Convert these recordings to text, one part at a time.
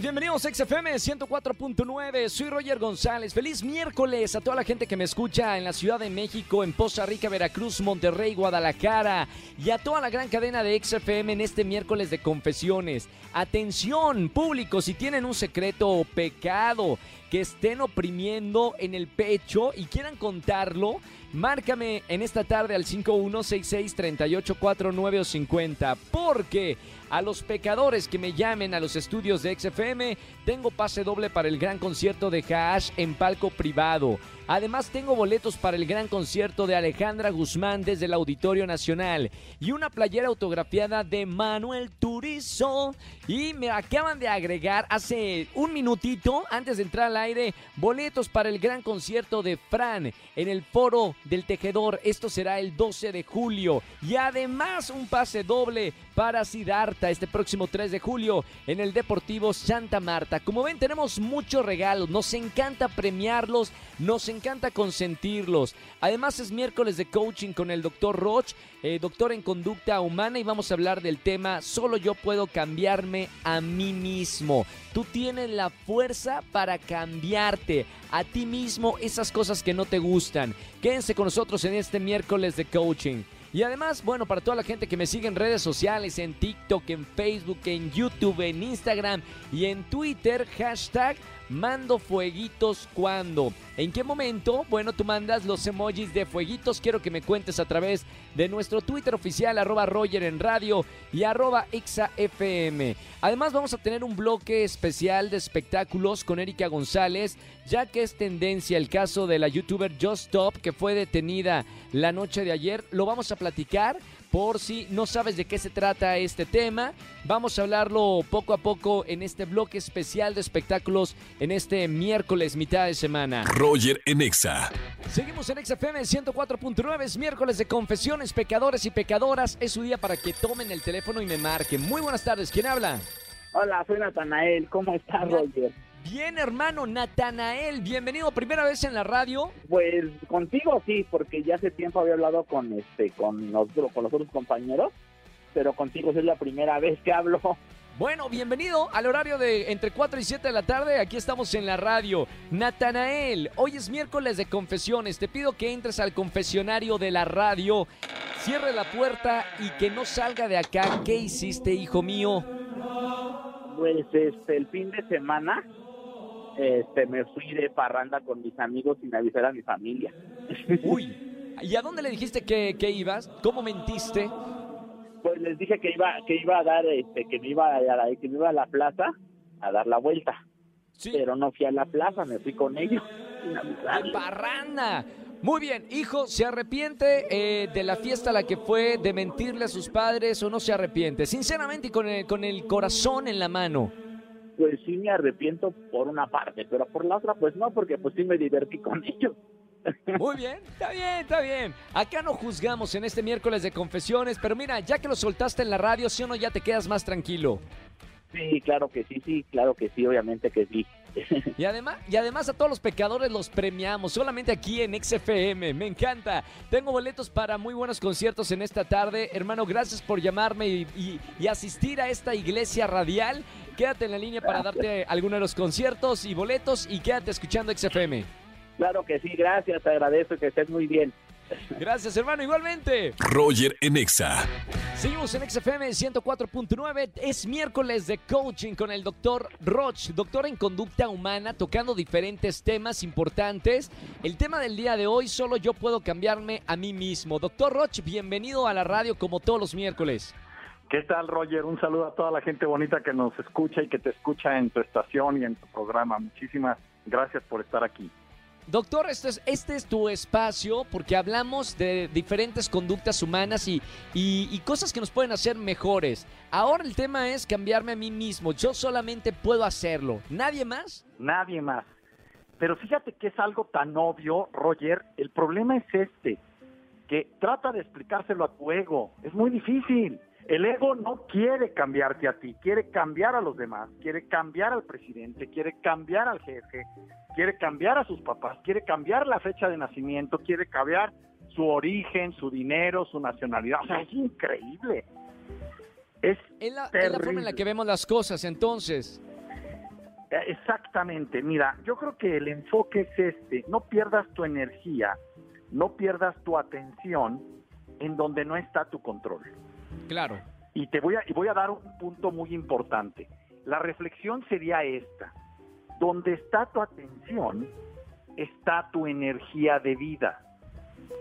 Bienvenidos a XFM 104.9. Soy Roger González. Feliz miércoles a toda la gente que me escucha en la Ciudad de México, en Poza Rica, Veracruz, Monterrey, Guadalajara y a toda la gran cadena de XFM en este miércoles de confesiones. Atención, público, si tienen un secreto o pecado que estén oprimiendo en el pecho y quieran contarlo, márcame en esta tarde al 5166-3849 o 50. Porque a los pecadores que me llamen a los estudios de XFM, tengo pase doble para el gran concierto de Hash en palco privado. Además tengo boletos para el gran concierto de Alejandra Guzmán desde el Auditorio Nacional y una playera autografiada de Manuel Turizo. Y me acaban de agregar hace un minutito antes de entrar al aire boletos para el gran concierto de Fran en el Foro del Tejedor. Esto será el 12 de julio. Y además un pase doble para Sidarta este próximo 3 de julio en el Deportivo Santa Marta. Como ven tenemos muchos regalos. Nos encanta premiarlos. Nos encanta consentirlos. Además es miércoles de coaching con el doctor Roch, eh, doctor en conducta humana y vamos a hablar del tema solo yo puedo cambiarme a mí mismo. Tú tienes la fuerza para cambiarte a ti mismo esas cosas que no te gustan. Quédense con nosotros en este miércoles de coaching. Y además, bueno, para toda la gente que me sigue en redes sociales, en TikTok, en Facebook, en YouTube, en Instagram y en Twitter, hashtag mando fueguitos cuando. ¿En qué momento? Bueno, tú mandas los emojis de fueguitos. Quiero que me cuentes a través de nuestro Twitter oficial, arroba Roger en radio y arroba FM. Además, vamos a tener un bloque especial de espectáculos con Erika González, ya que es tendencia el caso de la youtuber Just Stop, que fue detenida la noche de ayer. Lo vamos a platicar por si no sabes de qué se trata este tema. Vamos a hablarlo poco a poco en este bloque especial de espectáculos en este miércoles mitad de semana. Roger en Exa. Seguimos en XFM 104.9, es miércoles de confesiones, pecadores y pecadoras. Es su día para que tomen el teléfono y me marquen. Muy buenas tardes, ¿quién habla? Hola, soy Natanael, ¿cómo estás, Roger? Bien, hermano Natanael, bienvenido, primera vez en la radio. Pues contigo sí, porque ya hace tiempo había hablado con este, con los, con los otros compañeros, pero contigo es la primera vez que hablo. Bueno, bienvenido al horario de entre 4 y 7 de la tarde. Aquí estamos en la radio. Natanael, hoy es miércoles de confesiones. Te pido que entres al confesionario de la radio, cierre la puerta y que no salga de acá. ¿Qué hiciste, hijo mío? Pues este, el fin de semana este, me fui de parranda con mis amigos sin avisar a mi familia. Uy, ¿y a dónde le dijiste que, que ibas? ¿Cómo mentiste? Pues les dije que iba, que iba a dar, este, que me iba a, la, que me iba a la plaza a dar la vuelta. Sí. Pero no fui a la plaza, me fui con ellos. ¡De parranda! Muy bien, hijo, ¿se arrepiente eh, de la fiesta a la que fue, de mentirle a sus padres o no se arrepiente? Sinceramente y con el, con el corazón en la mano pues sí me arrepiento por una parte, pero por la otra pues no, porque pues sí me divertí con ellos. Muy bien, está bien, está bien. Acá no juzgamos en este miércoles de confesiones, pero mira, ya que lo soltaste en la radio, si ¿sí o no ya te quedas más tranquilo. Sí, claro que sí, sí, claro que sí, obviamente que sí. Y además, y además a todos los pecadores los premiamos, solamente aquí en XFM, me encanta. Tengo boletos para muy buenos conciertos en esta tarde. Hermano, gracias por llamarme y, y asistir a esta iglesia radial. Quédate en la línea para darte algunos de los conciertos y boletos y quédate escuchando XFM. Claro que sí, gracias, te agradezco que estés muy bien. Gracias, hermano, igualmente. Roger en Exa. Seguimos en XFM 104.9. Es miércoles de coaching con el doctor Roch, doctor en conducta humana, tocando diferentes temas importantes. El tema del día de hoy, solo yo puedo cambiarme a mí mismo. Doctor Roch, bienvenido a la radio como todos los miércoles. ¿Qué tal, Roger? Un saludo a toda la gente bonita que nos escucha y que te escucha en tu estación y en tu programa. Muchísimas gracias por estar aquí. Doctor, este es, este es tu espacio porque hablamos de diferentes conductas humanas y, y, y, cosas que nos pueden hacer mejores. Ahora el tema es cambiarme a mí mismo. Yo solamente puedo hacerlo. ¿Nadie más? Nadie más. Pero fíjate que es algo tan obvio, Roger. El problema es este, que trata de explicárselo a tu ego. Es muy difícil. El ego no quiere cambiarte a ti, quiere cambiar a los demás, quiere cambiar al presidente, quiere cambiar al jefe, quiere cambiar a sus papás, quiere cambiar la fecha de nacimiento, quiere cambiar su origen, su dinero, su nacionalidad. O sea, es increíble. Es, la forma en la que vemos las cosas, entonces. Eh, exactamente, mira, yo creo que el enfoque es este, no pierdas tu energía, no pierdas tu atención en donde no está tu control. Claro. Y te voy a, y voy a dar un punto muy importante. La reflexión sería esta. Donde está tu atención, está tu energía de vida.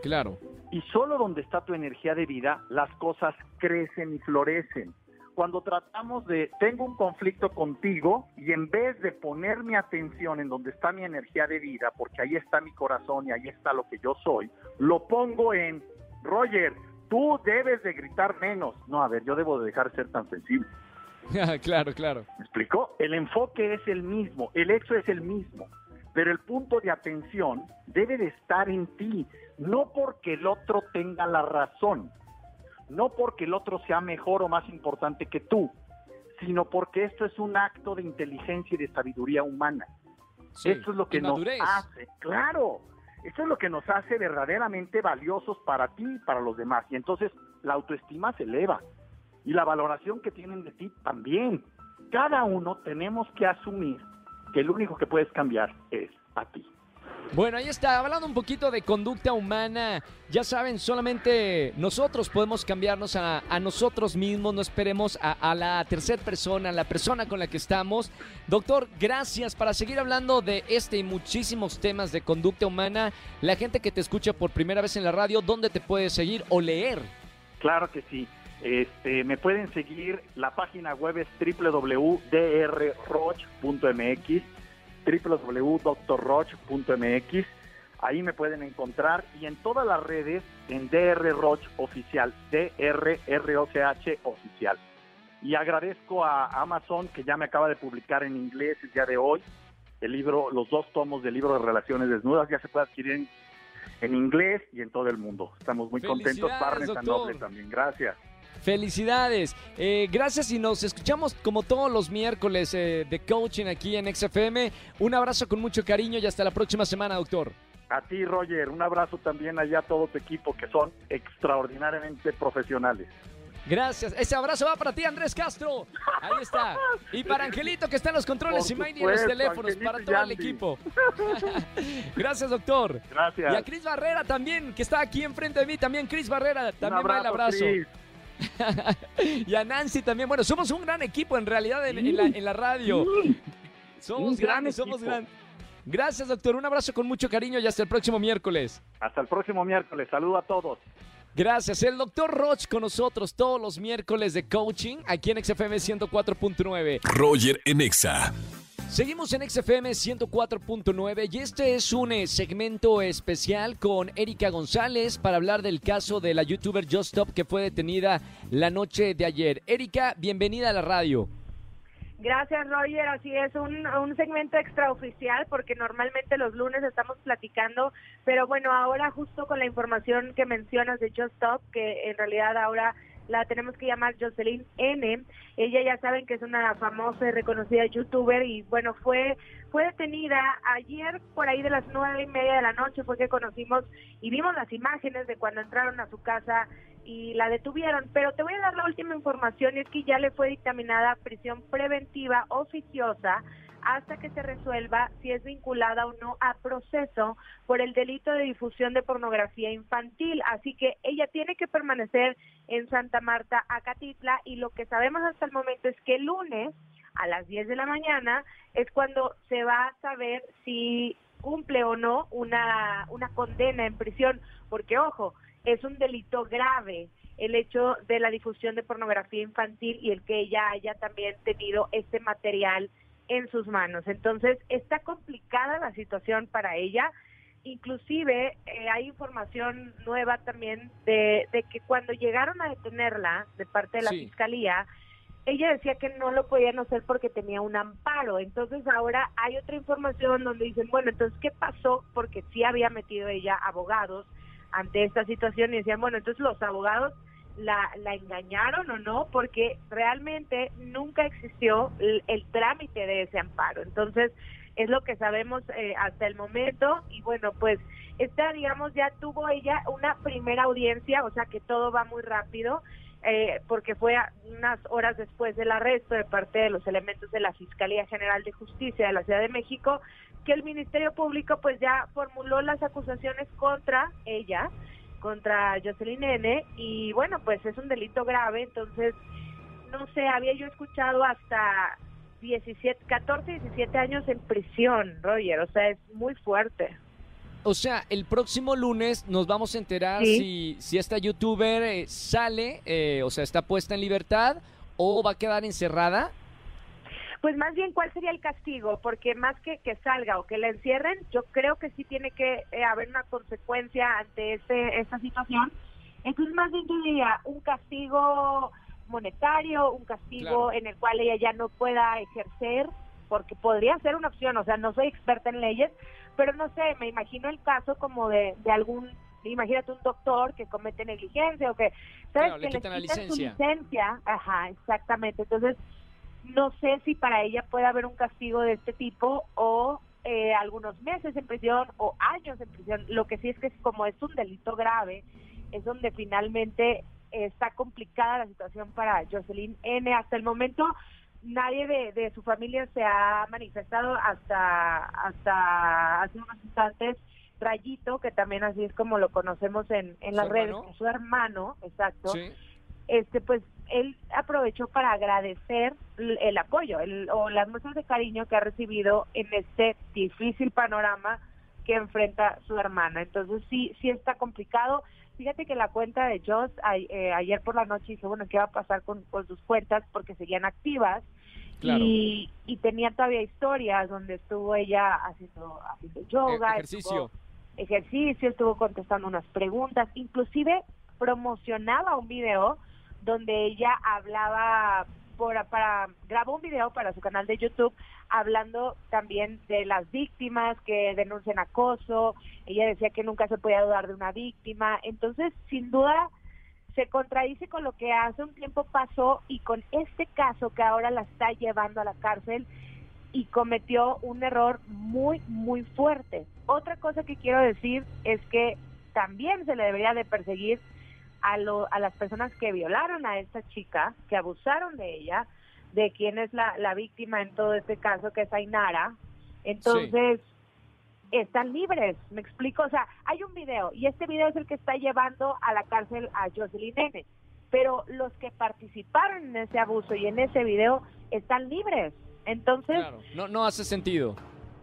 Claro. Y solo donde está tu energía de vida, las cosas crecen y florecen. Cuando tratamos de, tengo un conflicto contigo y en vez de poner mi atención en donde está mi energía de vida, porque ahí está mi corazón y ahí está lo que yo soy, lo pongo en, Roger, tú debes de gritar menos. No, a ver, yo debo de dejar de ser tan sensible. claro, claro. ¿Me explicó? El enfoque es el mismo, el hecho es el mismo, pero el punto de atención debe de estar en ti, no porque el otro tenga la razón, no porque el otro sea mejor o más importante que tú, sino porque esto es un acto de inteligencia y de sabiduría humana. esto es lo que nos hace, claro, esto es lo que nos hace verdaderamente valiosos para ti y para los demás. Y entonces la autoestima se eleva y la valoración que tienen de ti también. Cada uno tenemos que asumir que el único que puedes cambiar es a ti. Bueno, ahí está, hablando un poquito de conducta humana. Ya saben, solamente nosotros podemos cambiarnos a, nosotros mismos, no esperemos a, la tercera persona, a la persona con la que estamos. Doctor, gracias para seguir hablando de este y muchísimos temas de conducta humana. La gente que te escucha por primera vez en la radio, ¿dónde te puede seguir o leer? Claro que sí. Este, me pueden seguir, la página web es www.drroch.mx, www.drroch.mx, ahí me pueden encontrar y en todas las redes en DR Roch Oficial, DRROCH Oficial. Y agradezco a Amazon que ya me acaba de publicar en inglés el día de hoy el libro, los dos tomos del libro de Relaciones Desnudas, ya se puede adquirir en, en inglés y en todo el mundo. Estamos muy contentos. Barnes Noble también. Gracias. Felicidades. Eh, gracias y nos escuchamos como todos los miércoles eh, de coaching aquí en XFM. Un abrazo con mucho cariño y hasta la próxima semana, doctor. A ti, Roger. Un abrazo también allá a todo tu equipo que son extraordinariamente profesionales. Gracias. Ese abrazo va para ti, Andrés Castro. Ahí está. Y para Angelito, que está en los controles y Mindy en los teléfonos, para todo el equipo. Gracias, doctor. Gracias. Y a Cris Barrera también, que está aquí enfrente de mí. También Cris Barrera, también va el abrazo. y a Nancy también. Bueno, somos un gran equipo en realidad en, la, radio. Somos grandes, somos grandes. Gracias, doctor. Un abrazo con mucho cariño y hasta el próximo miércoles. Hasta el próximo miércoles. Saludo a todos. Gracias. El doctor Roch con nosotros todos los miércoles de coaching aquí en XFM 104.9. Roger Enexa. Seguimos en XFM 104.9 y este es un eh, segmento especial con Erika González para hablar del caso de la youtuber Just Stop que fue detenida la noche de ayer. Erika, bienvenida a la radio. Gracias, Roger. Así es, un, un segmento extraoficial porque normalmente los lunes estamos platicando, pero bueno, ahora justo con la información que mencionas de Just Stop, que en realidad ahora la tenemos que llamar Jocelyn N. Ella ya saben que es una famosa y reconocida youtuber y bueno, fue, fue detenida ayer por ahí de las nueve y media de la noche fue que conocimos y vimos las imágenes de cuando entraron a su casa y la detuvieron. Pero te voy a dar la última información es que ya le fue dictaminada prisión preventiva oficiosa hasta que se resuelva si es vinculada o no a proceso por el delito de difusión de pornografía infantil. Así que ella tiene que permanecer en Santa Marta, Acatitla, y lo que sabemos hasta el momento es que el lunes a las 10 de la mañana es cuando se va a saber si cumple o no una, una condena en prisión, porque ojo, es un delito grave el hecho de la difusión de pornografía infantil y el que ella haya también tenido este material en sus manos. Entonces, está complicada la situación para ella. Inclusive eh, hay información nueva también de, que cuando llegaron a detenerla de parte de la fiscalía, ella decía que no lo podían hacer porque tenía un amparo. Entonces ahora hay otra información donde dicen, bueno, entonces, ¿qué pasó? Porque sí había metido ella abogados ante esta situación y decían, bueno, entonces los abogados la, la engañaron o no, porque realmente nunca existió el, trámite de ese amparo. Entonces, Es lo que sabemos eh, hasta el momento y bueno, pues esta, digamos, ya tuvo ella una primera audiencia, o sea que todo va muy rápido. Eh, porque fue unas horas después del arresto de parte de los elementos de la Fiscalía General de Justicia de la Ciudad de México, que el Ministerio Público pues ya formuló las acusaciones contra ella, contra Jocelyn N. Y bueno, pues es un delito grave, entonces, no sé, había yo escuchado hasta 17, 14, 17 años en prisión, Roger, o sea, es muy fuerte. O sea, el próximo lunes nos vamos a enterar si, si esta youtuber eh, sale, eh, o sea, está puesta en libertad o va a quedar encerrada. Pues más bien, ¿cuál sería el castigo? Porque más que que salga o que la encierren, yo creo que sí tiene que eh, haber una consecuencia ante este, esta situación. Entonces, más bien diría un castigo monetario, un castigo en el cual ella ya no pueda ejercer, porque podría ser una opción, o sea, no soy experta en leyes, pero no sé, me imagino el caso como de, de algún, imagínate un doctor que comete negligencia o que, ¿sabes? que le quitan, la licencia. Su licencia. Ajá, exactamente. Entonces, no sé si para ella puede haber un castigo de este tipo o eh, algunos meses en prisión o años en prisión. Lo que sí es que como es un delito grave, es donde finalmente está complicada la situación para Jocelyn N. Hasta el momento nadie de, su familia se ha manifestado hasta hasta hace unos instantes. Rayito, que también así es como lo conocemos en, en las redes, su hermano, exacto. Este, pues él aprovechó para agradecer el apoyo o las muestras de cariño que ha recibido en este difícil panorama que enfrenta su hermana. Entonces sí, sí está complicado. Fíjate que la cuenta de Joss eh, ayer por la noche dice, bueno, ¿qué va a pasar con, sus cuentas? Porque seguían activas. Y, y, tenía todavía historias donde estuvo ella haciendo, haciendo yoga, e-, ejercicio. ejercicio, estuvo contestando unas preguntas, inclusive promocionaba un video donde ella hablaba para grabó un video para su canal de YouTube hablando también de las víctimas que denuncian acoso. Ella decía que nunca se podía dudar de una víctima. Entonces, sin duda, se contradice con lo que hace un tiempo pasó y con este caso que ahora la está llevando a la cárcel y cometió un error muy, muy fuerte. Otra cosa que quiero decir es que también se le debería de perseguir a, a las personas que violaron a esta chica, que abusaron de ella, de quién es la, la víctima en todo este caso, que es Ainara. Entonces, están libres, me explico, o sea, hay un video y este video es el que está llevando a la cárcel a Jocelyn N. Pero los que participaron en ese abuso y en ese video están libres. Entonces, no, no hace sentido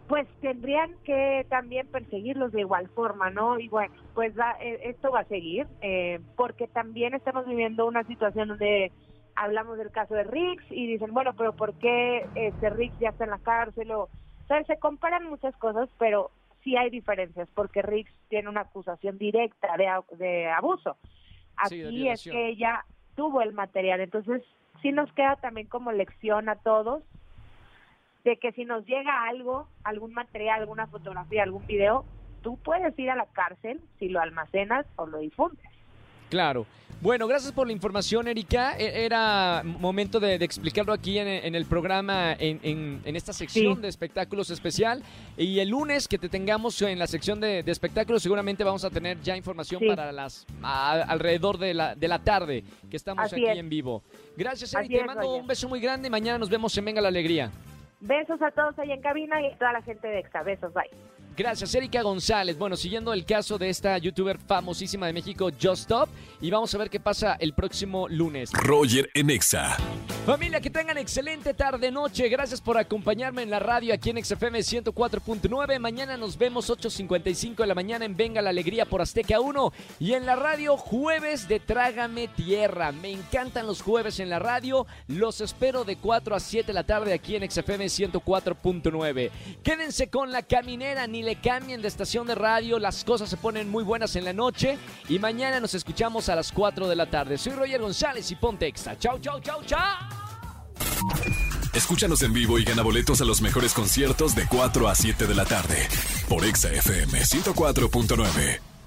pues tendrían que también perseguirlos de igual forma, ¿no? Y bueno, pues eh, esto va a seguir, eh, porque también estamos viviendo una situación donde hablamos del caso de Riggs y dicen, bueno, pero ¿por qué este Riggs ya está en la cárcel? O, sea, se comparan muchas cosas, pero sí hay diferencias, porque Riggs tiene una acusación directa de, de abuso. Aquí es que ella tuvo el material, entonces sí nos queda también como lección a todos de que si nos llega algo, algún material, alguna fotografía, algún video, tú puedes ir a la cárcel si lo almacenas o lo difundes. Claro. Bueno, gracias por la información, Erika. E, era momento de, explicarlo aquí en, el programa, en, esta sección de espectáculos especial. Y el lunes que te tengamos en la sección de, espectáculos, seguramente vamos a tener ya información para las alrededor de la, de la tarde que estamos aquí en vivo. Gracias, Erika. Te mando un beso muy grande. Mañana nos vemos en Venga la Alegría. Besos a todos ahí en cabina y a toda la gente de Exa. Besos, bye. Gracias, Erika González. Bueno, siguiendo el caso de esta youtuber famosísima de México, Just Stop, y vamos a ver qué pasa el próximo lunes. Roger en Exa. Familia, que tengan excelente tarde, noche. Gracias por acompañarme en la radio aquí en XFM 104.9. Mañana nos vemos 8.55 de la mañana en Venga la Alegría por Azteca 1. Y en la radio, jueves de Trágame Tierra. Me encantan los jueves en la radio. Los espero de 4 a 7 de la tarde aquí en XFM 104.9. Quédense con la caminera, ni le cambien de estación de radio, las cosas se ponen muy buenas en la noche y mañana nos escuchamos a las 4 de la tarde. Soy Roger González y ponte extra. Chau, chau, chau, chau. Escúchanos en vivo y gana boletos a los mejores conciertos de 4 a 7 de la tarde por Exa FM 104.9.